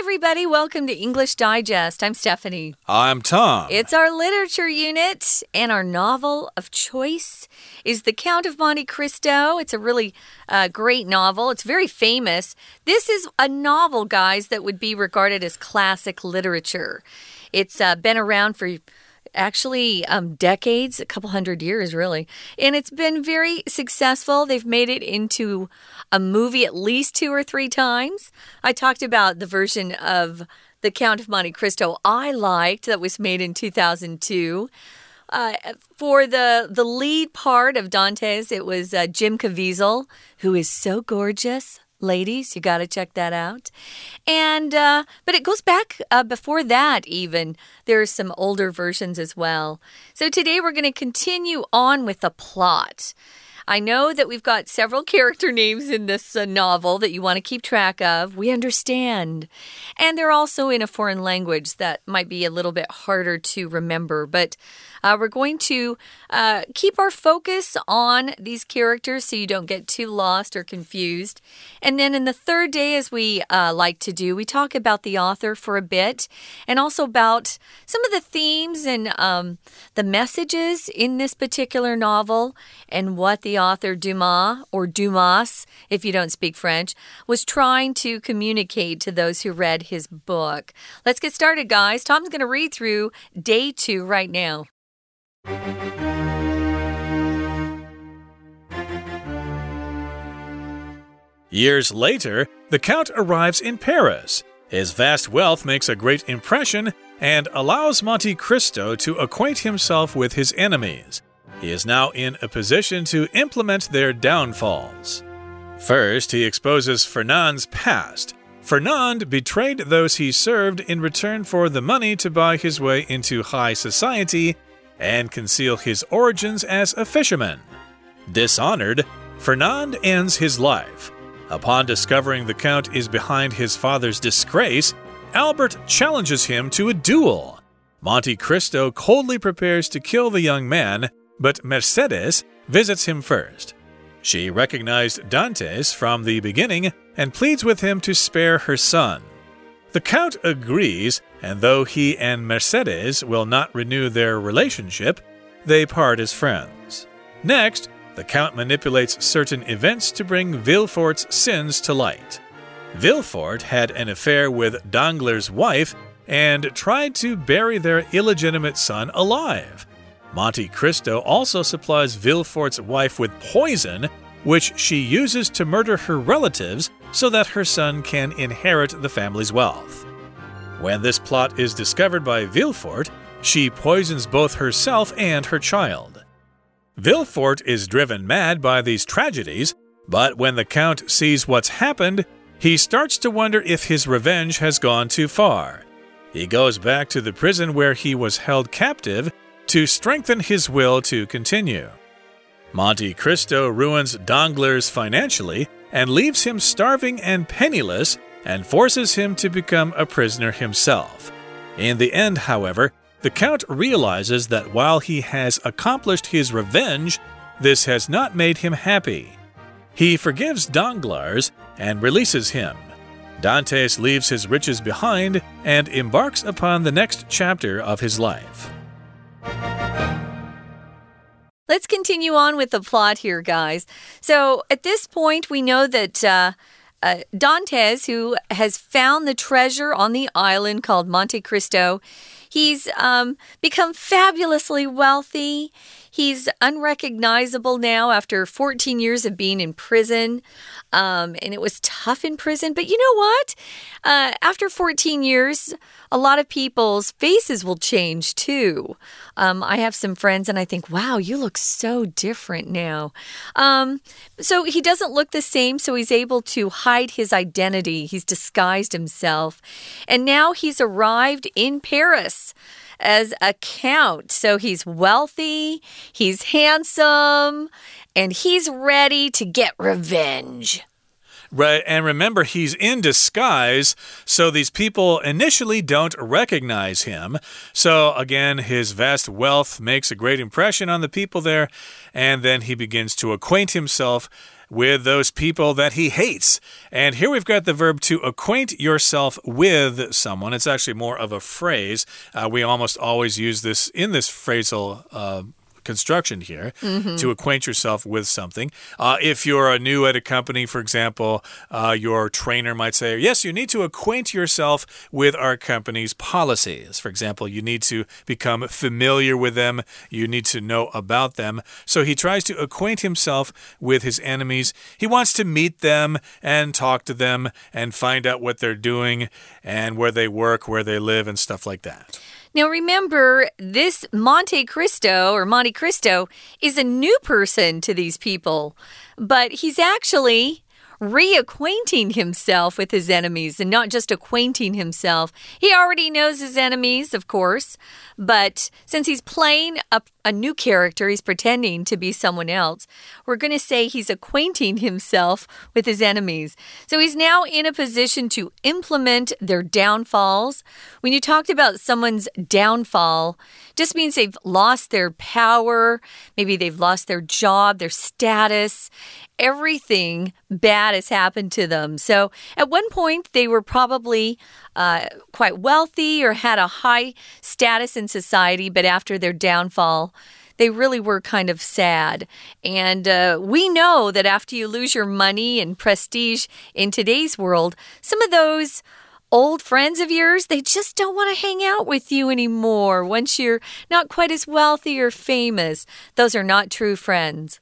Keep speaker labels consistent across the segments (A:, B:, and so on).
A: everybody. Welcome to English Digest. I'm Stephanie.
B: I'm Tom.
A: It's our literature unit, and our novel of choice is The Count of Monte Cristo. It's a really uh, great novel, it's very famous. This is a novel, guys, that would be regarded as classic literature. It's uh, been around for actually um, decades, a couple hundred years, really. And it's been very successful. They've made it into a movie at least two or three times. I talked about the version of The Count of Monte Cristo I liked that was made in 2002. Uh, for the the lead part of Dantes, it was uh, Jim Caviezel, who is so gorgeous ladies. You got to check that out. And, uh, but it goes back uh, before that, even. There are some older versions as well. So today we're going to continue on with the plot. I know that we've got several character names in this uh, novel that you want to keep track of. We understand. And they're also in a foreign language that might be a little bit harder to remember. But uh, we're going to uh, keep our focus on these characters so you don't get too lost or confused. And then in the third day, as we uh, like to do, we talk about the author for a bit and also about some of the themes and um, the messages in this particular novel and what the author Dumas or Dumas, if you don't speak French, was trying to communicate to those who read his book. Let's get started, guys. Tom's going to read through day two right now.
B: Years later, the Count arrives in Paris. His vast wealth makes a great impression and allows Monte Cristo to acquaint himself with his enemies. He is now in a position to implement their downfalls. First, he exposes Fernand's past. Fernand betrayed those he served in return for the money to buy his way into high society and conceal his origins as a fisherman. Dishonored, Fernand ends his life. Upon discovering the Count is behind his father's disgrace, Albert challenges him to a duel. Monte Cristo coldly prepares to kill the young man, but Mercedes visits him first. She recognized Dantes from the beginning and pleads with him to spare her son. The Count agrees, and though he and Mercedes will not renew their relationship, they part as friends. Next, the Count manipulates certain events to bring Villefort's sins to light. Villefort had an affair with Danglars' wife and tried to bury their illegitimate son alive. Monte Cristo also supplies Villefort's wife with poison, which she uses to murder her relatives so that her son can inherit the family's wealth. When this plot is discovered by Villefort, she poisons both herself and her child. Villefort is driven mad by these tragedies, but when the Count sees what's happened, he starts to wonder if his revenge has gone too far. He goes back to the prison where he was held captive to strengthen his will to continue. Monte Cristo ruins Danglars financially and leaves him starving and penniless and forces him to become a prisoner himself. In the end, however, the Count realizes that while he has accomplished his revenge, this has not made him happy. He forgives Danglars and releases him. Dantes leaves his riches behind and embarks upon the next chapter of his life.
A: Let's continue on with the plot here, guys. So at this point, we know that. Uh, uh, Dantes, who has found the treasure on the island called Monte Cristo, he's um, become fabulously wealthy. He's unrecognizable now after 14 years of being in prison. Um, and it was tough in prison. But you know what? Uh, after 14 years, a lot of people's faces will change too. Um, I have some friends and I think, wow, you look so different now. Um, so he doesn't look the same, so he's able to hide his identity. He's disguised himself. And now he's arrived in Paris as a count. So he's wealthy, he's handsome, and he's ready to get revenge.
B: Right, and remember, he's in disguise, so these people initially don't recognize him. So, again, his vast wealth makes a great impression on the people there, and then he begins to acquaint himself with those people that he hates. And here we've got the verb to acquaint yourself with someone. It's actually more of a phrase. Uh, we almost always use this in this phrasal uh, construction here
A: Mm -hmm.
B: to acquaint yourself with something. Uh, if you're a new at a company, for example, uh, your trainer might say, Yes, you need to acquaint yourself with our company's policies. For example, you need to become familiar with them, you need to know about them. So he tries to acquaint himself with his enemies. He wants to meet them and talk to them and find out what they're doing and where they work, where they live, and stuff like that.
A: Now, remember, this Monte Cristo or Monte Cristo is a new person to these people, but he's actually reacquainting himself with his enemies and not just acquainting himself. He already knows his enemies, of course, but since he's playing a, a new character, he's pretending to be someone else, we're going to say he's acquainting himself with his enemies. So he's now in a position to implement their downfalls. When you talked about someone's downfall, just means they've lost their power, maybe they've lost their job, their status, everything bad has happened to them. So at one point, they were probably uh, quite wealthy or had a high status in society, but after their downfall, they really were kind of sad. And uh, we know that after you lose your money and prestige in today's world, some of those old friends of yours, they just don't want to hang out with you anymore once you're not quite as wealthy or famous. Those are not true friends.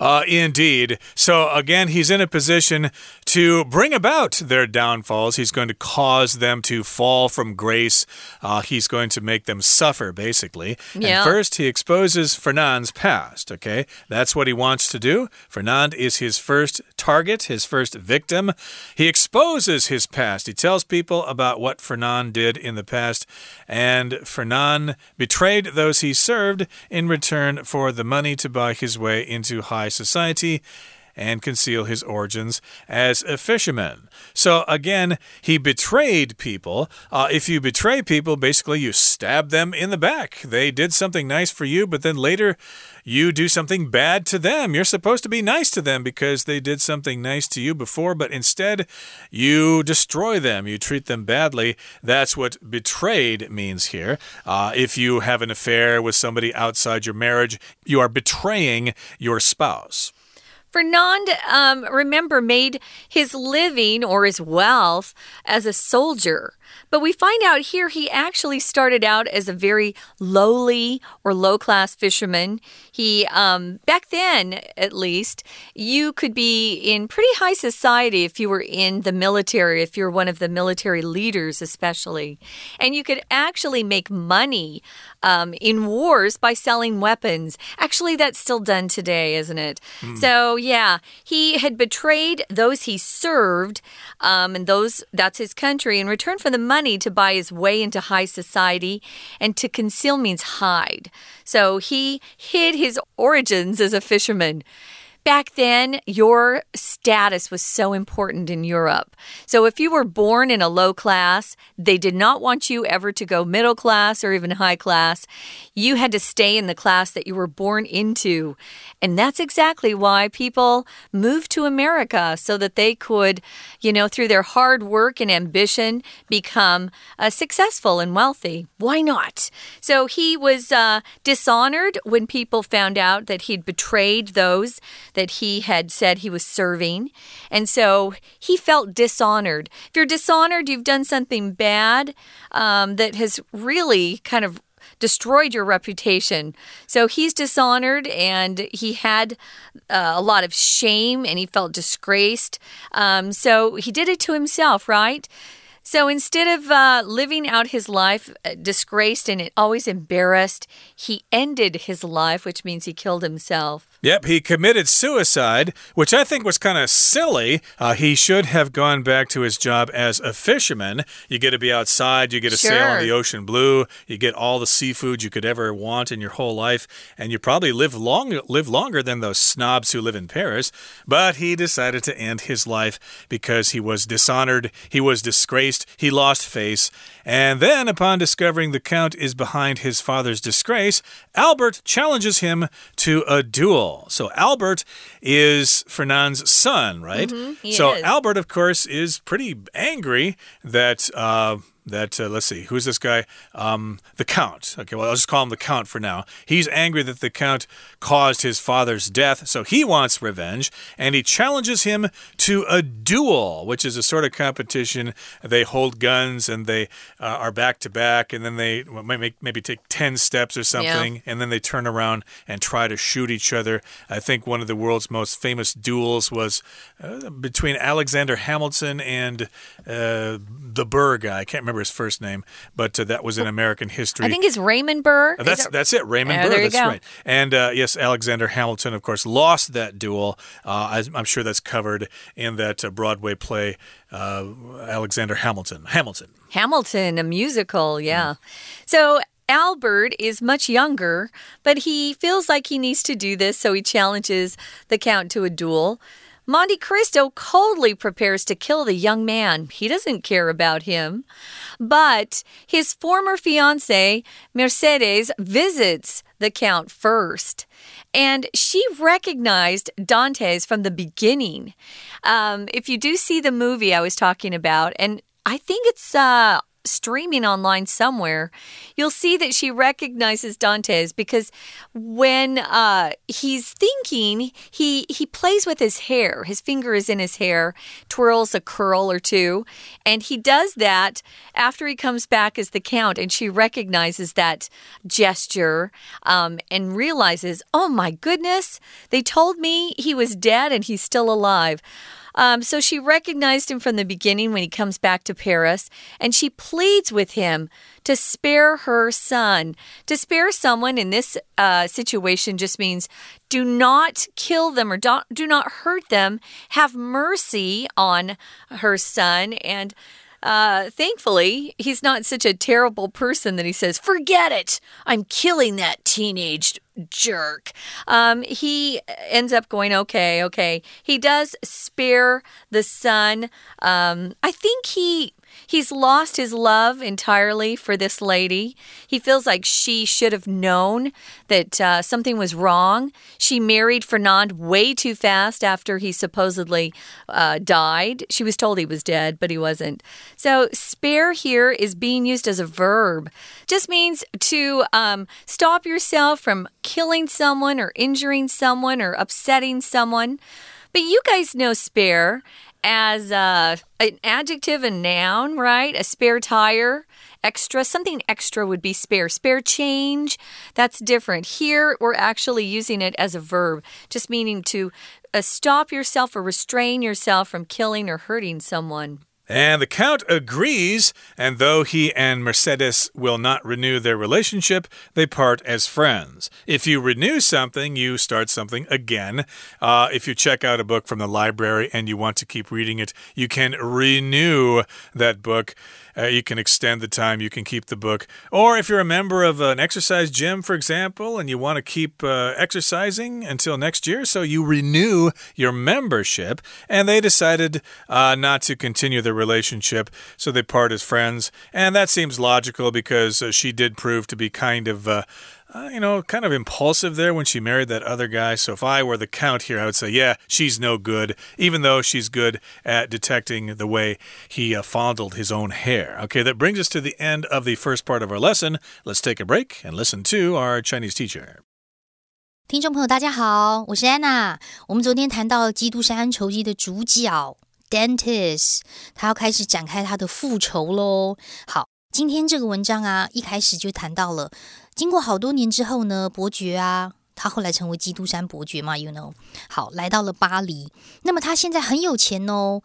B: Uh, indeed. So again, he's in a position to bring about their downfalls. He's going to cause them to fall from grace. Uh, he's going to make them suffer, basically.
A: Yeah.
B: And first, he exposes Fernand's past. Okay, that's what he wants to do. Fernand is his first target, his first victim. He exposes his past. He tells people about what Fernand did in the past, and Fernand betrayed those he served in return for the money to buy his way into high society and conceal his origins as a fisherman. So again, he betrayed people. Uh, if you betray people, basically you stab them in the back. They did something nice for you, but then later you do something bad to them. You're supposed to be nice to them because they did something nice to you before, but instead you destroy them. You treat them badly. That's what betrayed means here. Uh, if you have an affair with somebody outside your marriage, you are betraying your spouse.
A: Fernand, um, remember, made his living or his wealth as a soldier. But we find out here he actually started out as a very lowly or low class fisherman. He, um, back then at least, you could be in pretty high society if you were in the military, if you're one of the military leaders, especially. And you could actually make money um, in wars by selling weapons. Actually, that's still done today, isn't it? Mm. So, yeah, he had betrayed those he served, um, and those that's his country in return for the money to buy his way into high society, and to conceal means hide. So he hid his origins as a fisherman. Back then, your status was so important in Europe. So if you were born in a low class, they did not want you ever to go middle class or even high class. You had to stay in the class that you were born into. And that's exactly why people moved to America so that they could, you know, through their hard work and ambition, become uh, successful and wealthy. Why not? So he was uh, dishonored when people found out that he'd betrayed those that he had said he was serving. And so he felt dishonored. If you're dishonored, you've done something bad um, that has really kind of destroyed your reputation. So he's dishonored and he had uh, a lot of shame and he felt disgraced. Um, so he did it to himself, right? So instead of uh, living out his life uh, disgraced and always embarrassed, he ended his life, which means he killed himself.
B: Yep, he committed suicide, which I think was kind of silly. Uh, he should have gone back to his job as a fisherman. You get to be outside, you get to
A: sure.
B: sail on the ocean blue, you get all the seafood you could ever want in your whole life, and you probably live long live longer than those snobs who live in Paris. But he decided to end his life because he was dishonored, he was disgraced he lost face. And then, upon discovering the Count is behind his father's disgrace, Albert challenges him to a duel. So, Albert is Fernand's son, right?
A: Mm -hmm,
B: so,
A: is.
B: Albert, of course, is pretty angry that. Uh, that uh, let's see, who's this guy? Um, the Count. Okay, well, I'll just call him the Count for now. He's angry that the Count caused his father's death, so he wants revenge, and he challenges him to a duel, which is a sort of competition. They hold guns and they uh, are back to back, and then they maybe, maybe take 10 steps or something,
A: yeah.
B: and then they turn around and try to shoot each other. I think one of the world's most famous duels was uh, between Alexander Hamilton and uh, the Burr guy. I can't remember his first name, but uh, that was in American history.
A: I think it's Raymond Burr.
B: That's
A: it?
B: that's it, Raymond
A: yeah,
B: Burr. That's
A: go.
B: right. And uh, yes, Alexander Hamilton, of course, lost that duel. Uh, I'm sure that's covered in that uh, Broadway play, uh, Alexander Hamilton. Hamilton.
A: Hamilton, a musical, yeah. Mm. So Albert is much younger, but he feels like he needs to do this, so he challenges the Count to a duel. Monte Cristo coldly prepares to kill the young man. He doesn't care about him. But his former fiancee, Mercedes, visits the Count first. And she recognized Dantes from the beginning. Um, if you do see the movie I was talking about, and I think it's uh, streaming online somewhere, you'll see that she recognizes Dantes because when uh, he's thinking, he he plays with his hair. His finger is in his hair, twirls a curl or two, and he does that after he comes back as the count, and she recognizes that gesture um, and realizes, oh my goodness, they told me he was dead and he's still alive. Um, so she recognized him from the beginning when he comes back to Paris, and she pleads with him to spare her son. To spare someone in this uh, situation just means do not kill them or do, do not hurt them. Have mercy on her son and. Uh, thankfully, he's not such a terrible person that he says, Forget it! I'm killing that teenage jerk. Um, he ends up going, Okay, okay. He does spare the son. Um, I think he He's lost his love entirely for this lady. He feels like she should have known that uh, something was wrong. She married Fernand way too fast after he supposedly uh, died. She was told he was dead, but he wasn't. So, spare here is being used as a verb. Just means to um, stop yourself from killing someone or injuring someone or upsetting someone. But you guys know spare as uh, an adjective and noun, right? A spare tire, extra. Something extra would be spare. Spare change, that's different. Here, we're actually using it as a verb, just meaning to uh, stop yourself or restrain yourself from killing or hurting someone.
B: And the Count agrees, and though he and Mercedes will not renew their relationship, they part as friends. If you renew something, you start something again. Uh, if you check out a book from the library and you want to keep reading it, you can renew that book. Uh, you can extend the time, you can keep the book. Or if you're a member of an exercise gym, for example, and you want to keep uh, exercising until next year, so you renew your membership. And they decided uh, not to continue their relationship, so they part as friends. And that seems logical because uh, she did prove to be kind of. Uh, uh, you know, kind of impulsive there when she married that other guy. So if I were the count here, I would say, yeah, she's no good, even though she's good at detecting the way he uh, fondled his own hair. Okay, that brings us to the end of the first part of our lesson. Let's take a break and listen to our Chinese teacher.
C: 听众朋友，大家好，我是安娜。我们昨天谈到《基督山恩仇记》的主角 Dentist，他要开始展开他的复仇喽。好，今天这个文章啊，一开始就谈到了。经过好多年之后呢，伯爵啊，他后来成为基督山伯爵嘛，you know，好，来到了巴黎。那么他现在很有钱哦，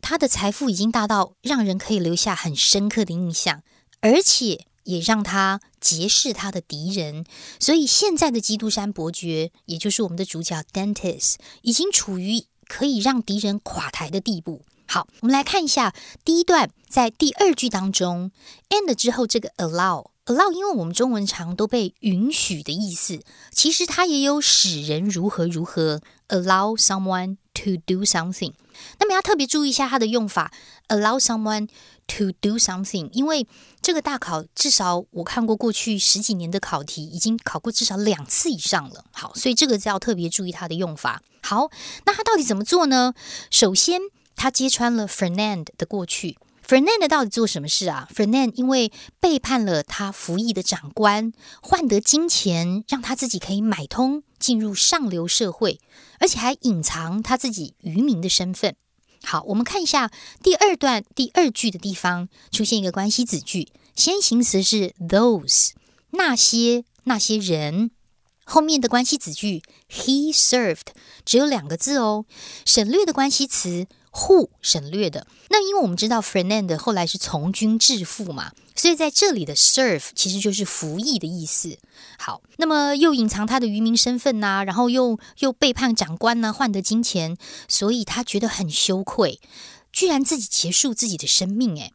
C: 他的财富已经大到让人可以留下很深刻的印象，而且也让他结识他的敌人。所以现在的基督山伯爵，也就是我们的主角 Dentist，已经处于可以让敌人垮台的地步。好，我们来看一下第一段，在第二句当中，and 之后这个 allow。allow，因为我们中文常都被允许的意思，其实它也有使人如何如何。allow someone to do something。那么要特别注意一下它的用法，allow someone to do something，因为这个大考至少我看过过去十几年的考题，已经考过至少两次以上了。好，所以这个要特别注意它的用法。好，那他到底怎么做呢？首先，他揭穿了 Fernand 的过去。Fernand 到底做什么事啊？Fernand 因为背叛了他服役的长官，换得金钱，让他自己可以买通进入上流社会，而且还隐藏他自己渔民的身份。好，我们看一下第二段第二句的地方出现一个关系子句，先行词是 those 那些那些人，后面的关系子句 he served 只有两个字哦，省略的关系词。Who 省略的那，因为我们知道 Fernand 后来是从军致富嘛，所以在这里的 serve 其实就是服役的意思。好，那么又隐藏他的渔民身份呐，然后又又背叛长官呐，换得金钱，所以他觉得很羞愧，居然自己结束自己的生命。诶，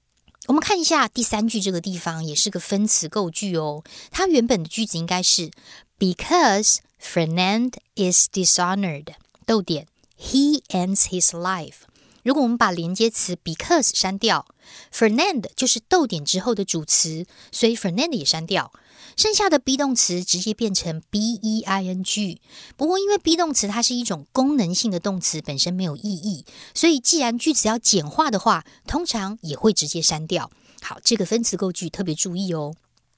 C: 我们看一下第三句这个地方也是个分词构句哦，它原本的句子应该是 Because Fernand is dishonored，逗点，he ends his life。如果我们把连接词 because 删掉，Fernand 就是逗点之后的主词，所以 Fernand 也删掉，剩下的 be 动词直接变成 being。不过因为 be 动词它是一种功能性的动词，本身没有意义，所以既然句子要简化的话，通常也会直接删掉。好，这个分词构句特别注意哦。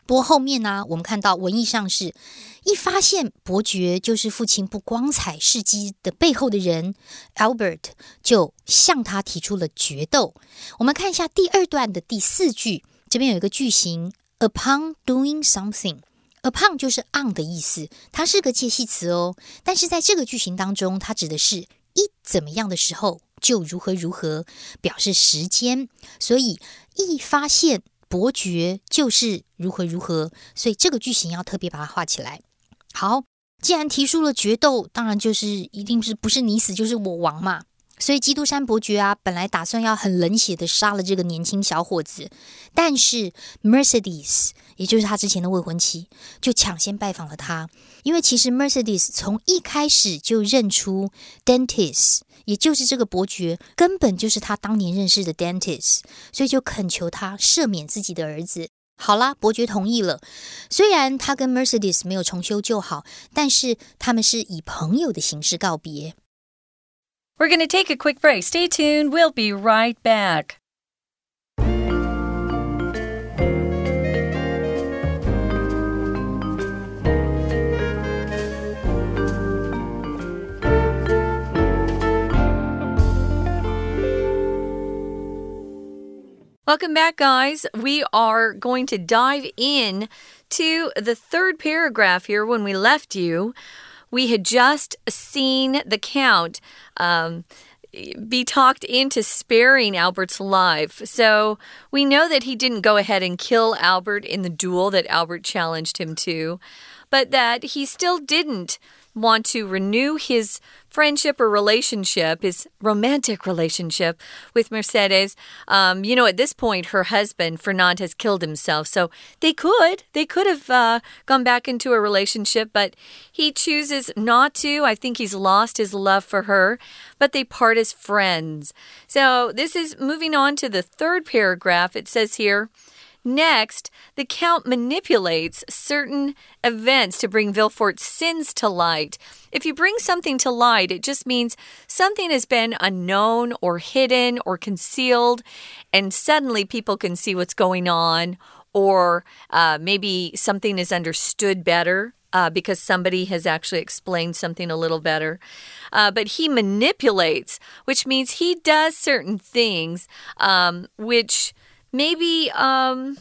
C: 不过后面呢，我们看到文艺上是一发现伯爵就是父亲不光彩事迹的背后的人，Albert 就向他提出了决斗。我们看一下第二段的第四句，这边有一个句型，upon doing something，upon 就是 on 的意思，它是个介系词哦。但是在这个句型当中，它指的是一怎么样的时候就如何如何，表示时间。所以一发现。伯爵就是如何如何，所以这个句型要特别把它画起来。好，既然提出了决斗，当然就是一定是不是你死就是我亡嘛。所以基督山伯爵啊，本来打算要很冷血的杀了这个年轻小伙子，但是 Mercedes，也就是他之前的未婚妻，就抢先拜访了他，因为其实 Mercedes 从一开始就认出 Dentist。也就是这个伯爵根本就是他当年认识的 dentist，所以就恳求他赦免自己的儿子。好啦，伯爵同意了。虽然他跟 Mercedes 没有重修旧好，但是他们是以朋友的形式告别。
A: We're going to take a quick break. Stay tuned. We'll be right back. Welcome back, guys. We are going to dive in to the third paragraph here. When we left you, we had just seen the Count. Um, be talked into sparing Albert's life. So we know that he didn't go ahead and kill Albert in the duel that Albert challenged him to, but that he still didn't want to renew his friendship or relationship, his romantic relationship with Mercedes. Um, you know, at this point, her husband, Fernand, has killed himself. So they could, they could have uh, gone back into a relationship, but he chooses not to. I think he's lost his love for her, but they part as friends. So this is moving on to the third paragraph. It says here, Next, the Count manipulates certain events to bring Villefort's sins to light. If you bring something to light, it just means something has been unknown or hidden or concealed, and suddenly people can see what's going on, or uh, maybe something is understood better. Uh, because somebody has actually explained something a little better. Uh, but he manipulates, which means he does certain things um, which maybe um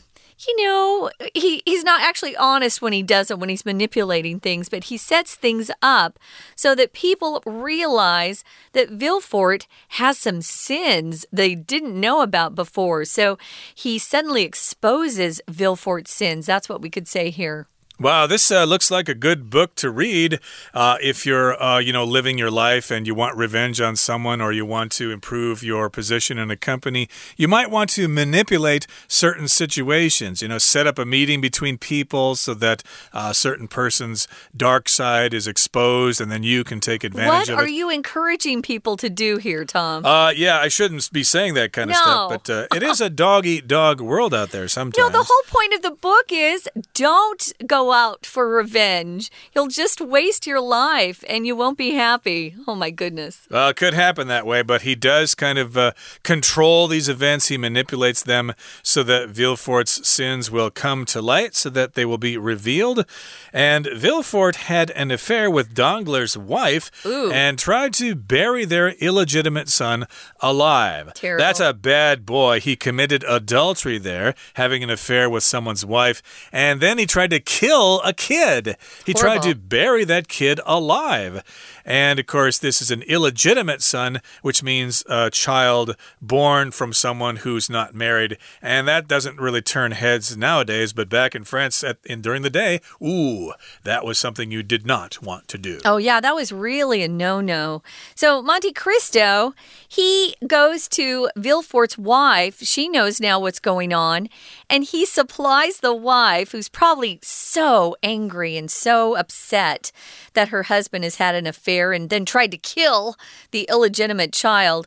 A: you know, he, he's not actually honest when he does it, when he's manipulating things, but he sets things up so that people realize that Villefort has some sins they didn't know about before. So he suddenly exposes Villefort's sins. That's what we could say here.
B: Wow, this uh, looks like a good book to read uh, if you're, uh, you know, living your life and you want revenge on someone or you want to improve your position in a company. You might want to manipulate certain situations. You know, set up a meeting between people so that a uh, certain person's dark side is exposed, and then you can take advantage
A: what
B: of it.
A: What are you encouraging people to do here, Tom?
B: Uh, yeah, I shouldn't be saying that kind of stuff, but uh, it is a dog eat dog world out there sometimes.
A: No, the whole point of the book is don't go out for revenge. You'll just waste your life and you won't be happy. Oh, my goodness.
B: Well, it could happen that way, but he does kind of uh, control these events. He manipulates them so that Villefort's sins will come to light, so that they will be revealed. And Villefort had an affair with Danglars' wife
A: Ooh.
B: and tried to bury their illegitimate son alive.
A: Terrible.
B: That's a bad boy. He committed adultery there, having an affair with someone's wife, and then he tried to kill a kid. He
A: Horrible.
B: tried to bury that kid alive. And of course, this is an illegitimate son, which means a child born from someone who's not married. And that doesn't really turn heads nowadays, but back in France at, in, during the day, ooh, that was something you did not want to do.
A: Oh, yeah, that was really a no no. So, Monte Cristo, he goes to Villefort's wife. She knows now what's going on. And he supplies the wife, who's probably so angry and so upset that her husband has had an affair and then tried to kill the illegitimate child.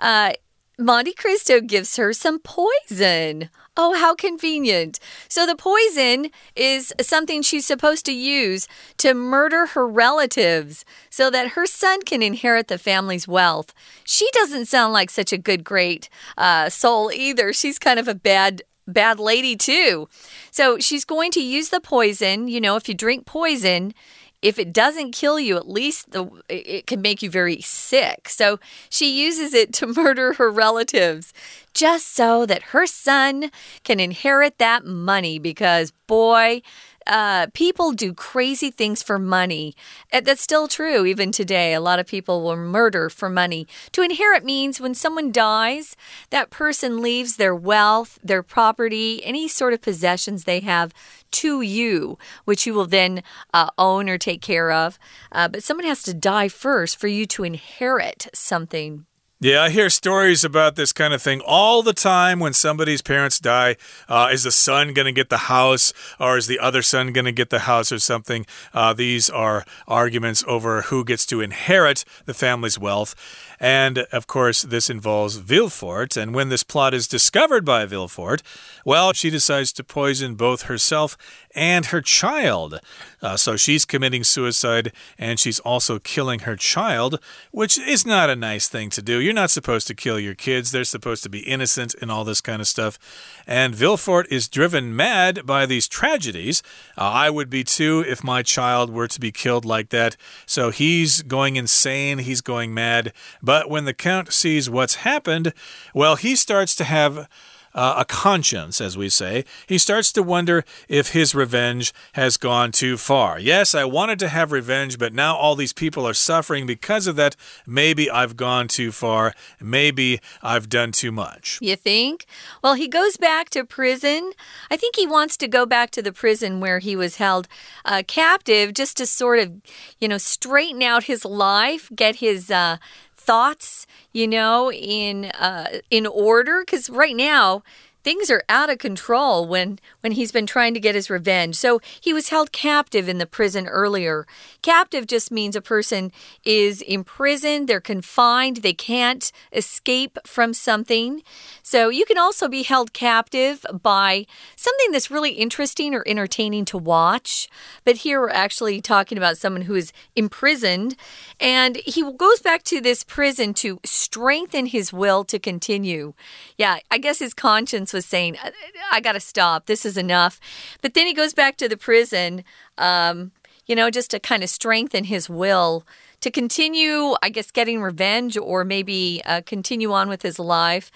A: Uh, Monte Cristo gives her some poison. Oh, how convenient. So, the poison is something she's supposed to use to murder her relatives so that her son can inherit the family's wealth. She doesn't sound like such a good, great uh, soul either. She's kind of a bad bad lady, too. So she's going to use the poison. You know, if you drink poison, if it doesn't kill you, at least the, it can make you very sick. So she uses it to murder her relatives just so that her son can inherit that money because, boy, uh, people do crazy things for money. That's still true even today. A lot of people will murder for money. To inherit means when someone dies, that person leaves their wealth, their property, any sort of possessions they have to you, which you will then uh, own or take care of. Uh, but someone has to die first for you to inherit something.
B: Yeah, I hear stories about this kind of thing all the time when somebody's parents die. Uh, is the son going to get the house or is the other son going to get the house or something? Uh, these are arguments over who gets to inherit the family's wealth. And of course, this involves Villefort. And when this plot is discovered by Villefort, well, she decides to poison both herself and her child. Uh, so she's committing suicide and she's also killing her child, which is not a nice thing to do. You're not supposed to kill your kids, they're supposed to be innocent and all this kind of stuff. And Villefort is driven mad by these tragedies. Uh, I would be too if my child were to be killed like that. So he's going insane, he's going mad. But when the Count sees what's happened, well, he starts to have uh, a conscience, as we say, he starts to wonder if his revenge has gone too far. Yes, I wanted to have revenge, but now all these people are suffering because of that. Maybe I've gone too far. Maybe I've done too much.
A: You think? Well, he goes back to prison. I think he wants to go back to the prison where he was held uh, captive just to sort of, you know, straighten out his life, get his. Uh, thoughts, you know, in uh, in order. Because right now, things are out of control when when he's been trying to get his revenge. So he was held captive in the prison earlier. Captive just means a person is imprisoned, they're confined, they can't escape from something. So you can also be held captive by something that's really interesting or entertaining to watch. But here we're actually talking about someone who is imprisoned and he goes back to this prison to strengthen his will to continue. Yeah, I guess his conscience was saying, I, I got to stop. This is enough. But then he goes back to the prison, um, you know, just to kind of strengthen his will to continue, I guess, getting revenge or maybe uh, continue on with his life.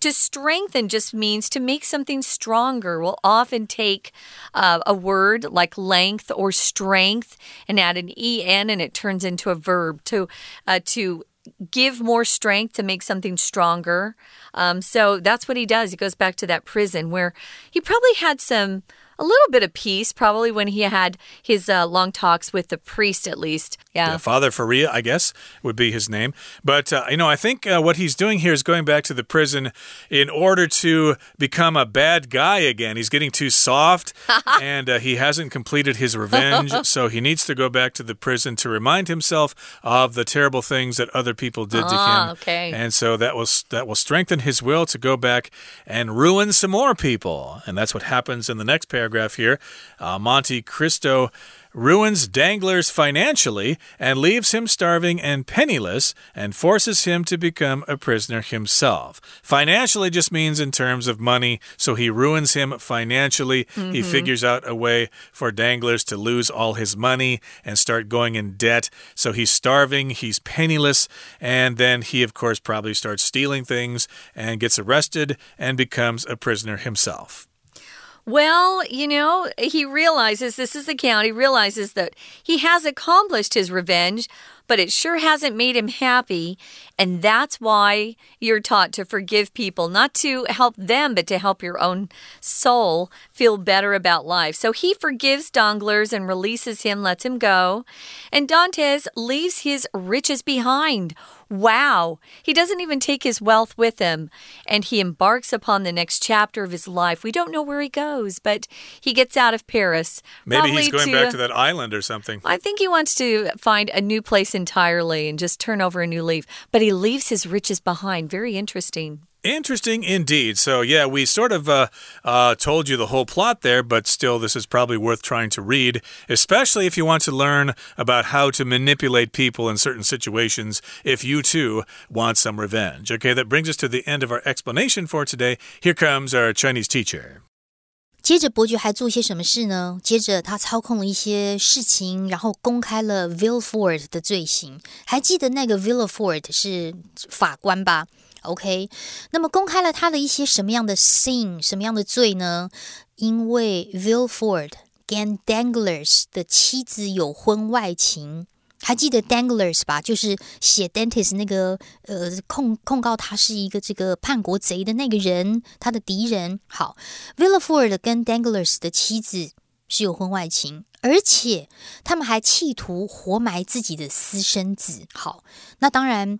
A: To strengthen just means to make something stronger. We'll often take uh, a word like length or strength and add an en, and it turns into a verb to uh, to give more strength to make something stronger. Um, so that's what he does. He goes back to that prison where he probably had some a little bit of peace, probably when he had his uh, long talks with the priest, at least. Yeah.
B: yeah Father Faria, I guess, would be his name. But, uh, you know, I think uh, what he's doing here is going back to the prison in order to become a bad guy again. He's getting too soft and uh, he hasn't completed his revenge. so he needs to go back to the prison to remind himself of the terrible things that other people did to
A: ah,
B: him.
A: Okay.
B: And so that will, that will strengthen his will to go back and ruin some more people. And that's what happens in the next paragraph paragraph here. Uh, Monte Cristo ruins Danglars financially and leaves him starving and penniless and forces him to become a prisoner himself. Financially just means in terms of money, so he ruins him financially. Mm -hmm. He mm-hmm. figures out a way for Danglars to lose all his money and start going in debt. So he's starving, he's penniless, and then he, of course, probably starts stealing things and gets arrested and becomes a prisoner himself.
A: Well, you know, he realizes this is the count. He realizes that he has accomplished his revenge, but it sure hasn't made him happy. And that's why you're taught to forgive people, not to help them, but to help your own soul feel better about life. So he forgives Danglars and releases him, lets him go. And Dantes leaves his riches behind. Wow. He doesn't even take his wealth with him, and he embarks upon the next chapter of his life. We don't know where he goes, but he gets out of Paris.
B: Maybe he's going to, back to that island or something.
A: I think he wants to find a new place entirely and just turn over a new leaf, but he leaves his riches behind. Very interesting.
B: Interesting indeed. So, yeah, we sort of uh, uh, told you the whole plot there, but still, this is probably worth trying to read, especially if you want to learn about how to manipulate people in certain situations if you too want some revenge. Okay, that brings us to the end of our explanation for today. Here comes our Chinese teacher.
C: 接着伯爵还做些什么事呢？接着他操控了一些事情，然后公开了 Villefort 的罪行。还记得那个 Villefort 是法官吧 ？OK，那么公开了他的一些什么样的 sin，什么样的罪呢？因为 Villefort 跟 Danglars 的妻子有婚外情，还记得 Danglars 吧？就是写 Dentist 那个呃控控告他是一个这个叛国贼的那个人，他的敌人。好，Villefort 跟 Danglars 的妻子是有婚外情，而且他们还企图活埋自己的私生子。好，那当然。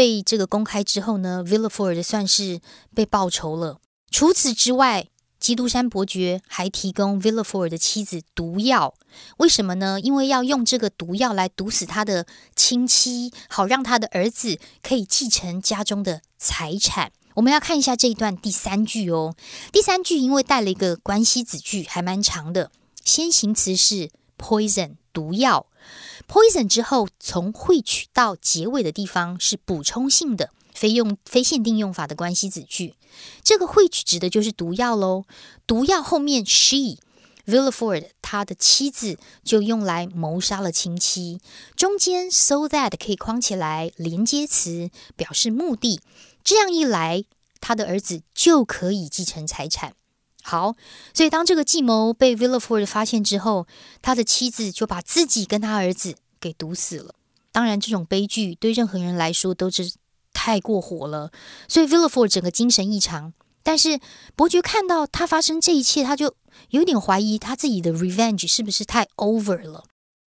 C: 被这个公开之后呢，Villefort 算是被报仇了。除此之外，基督山伯爵还提供 Villefort 的妻子毒药。为什么呢？因为要用这个毒药来毒死他的亲戚，好让他的儿子可以继承家中的财产。我们要看一下这一段第三句哦。第三句因为带了一个关系子句，还蛮长的。先行词是 poison 毒药。Poison 之后，从汇取到结尾的地方是补充性的、非用非限定用法的关系子句。这个汇取指的就是毒药喽。毒药后面 she Villefort 他的妻子就用来谋杀了亲戚。中间 so that 可以框起来连接词，表示目的。这样一来，他的儿子就可以继承财产。好，所以当这个计谋被 Villefort 发现之后，他的妻子就把自己跟他儿子给毒死了。当然，这种悲剧对任何人来说都是太过火了，所以 Villefort 整个精神异常。但是伯爵看到他发生这一切，他就有点怀疑他自己的 revenge 是不是太 over 了。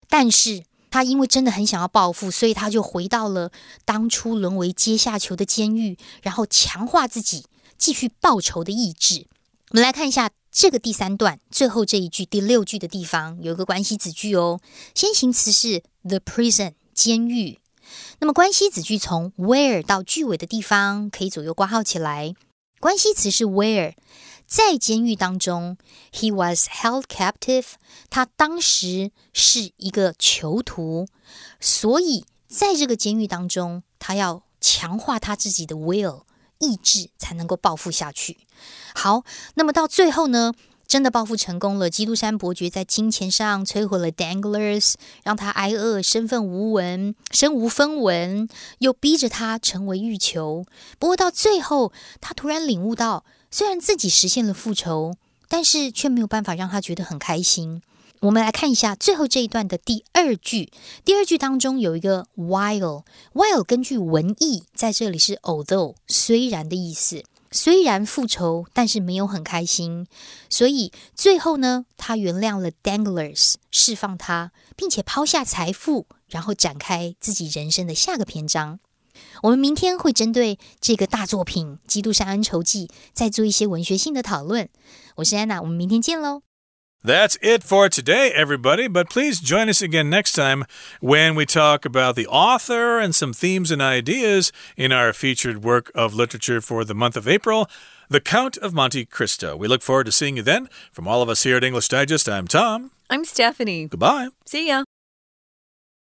C: 但是他因为真的很想要报复，所以他就回到了当初沦为阶下囚的监狱，然后强化自己继续报仇的意志。我们来看一下这个第三段最后这一句第六句的地方有一个关系子句哦。先行词是 the prison 监狱，那么关系子句从 where 到句尾的地方可以左右挂号起来。关系词是 where，在监狱当中，he was held captive，他当时是一个囚徒，所以在这个监狱当中，他要强化他自己的 will。意志才能够报复下去。好，那么到最后呢，真的报复成功了。基督山伯爵在金钱上摧毁了 Danglars，让他挨饿，身份无闻，身无分文，又逼着他成为狱囚。不过到最后，他突然领悟到，虽然自己实现了复仇，但是却没有办法让他觉得很开心。我们来看一下最后这一段的第二句。第二句当中有一个 while，while 根据文意在这里是 although 虽然的意思。虽然复仇，但是没有很开心，所以最后呢，他原谅了 Danglers，释放他，并且抛下财富，然后展开自己人生的下个篇章。我们明天会针对这个大作品《基督山恩仇记》再做一些文学性的讨论。我是安娜，我们明天见喽。
B: That's it for today, everybody. But please join us again next time when we talk about the author and some themes and ideas in our featured work of literature for the month of April, The Count of Monte Cristo. We look forward to seeing you then. From all of us here at English Digest, I'm Tom.
A: I'm Stephanie.
B: Goodbye.
A: See ya.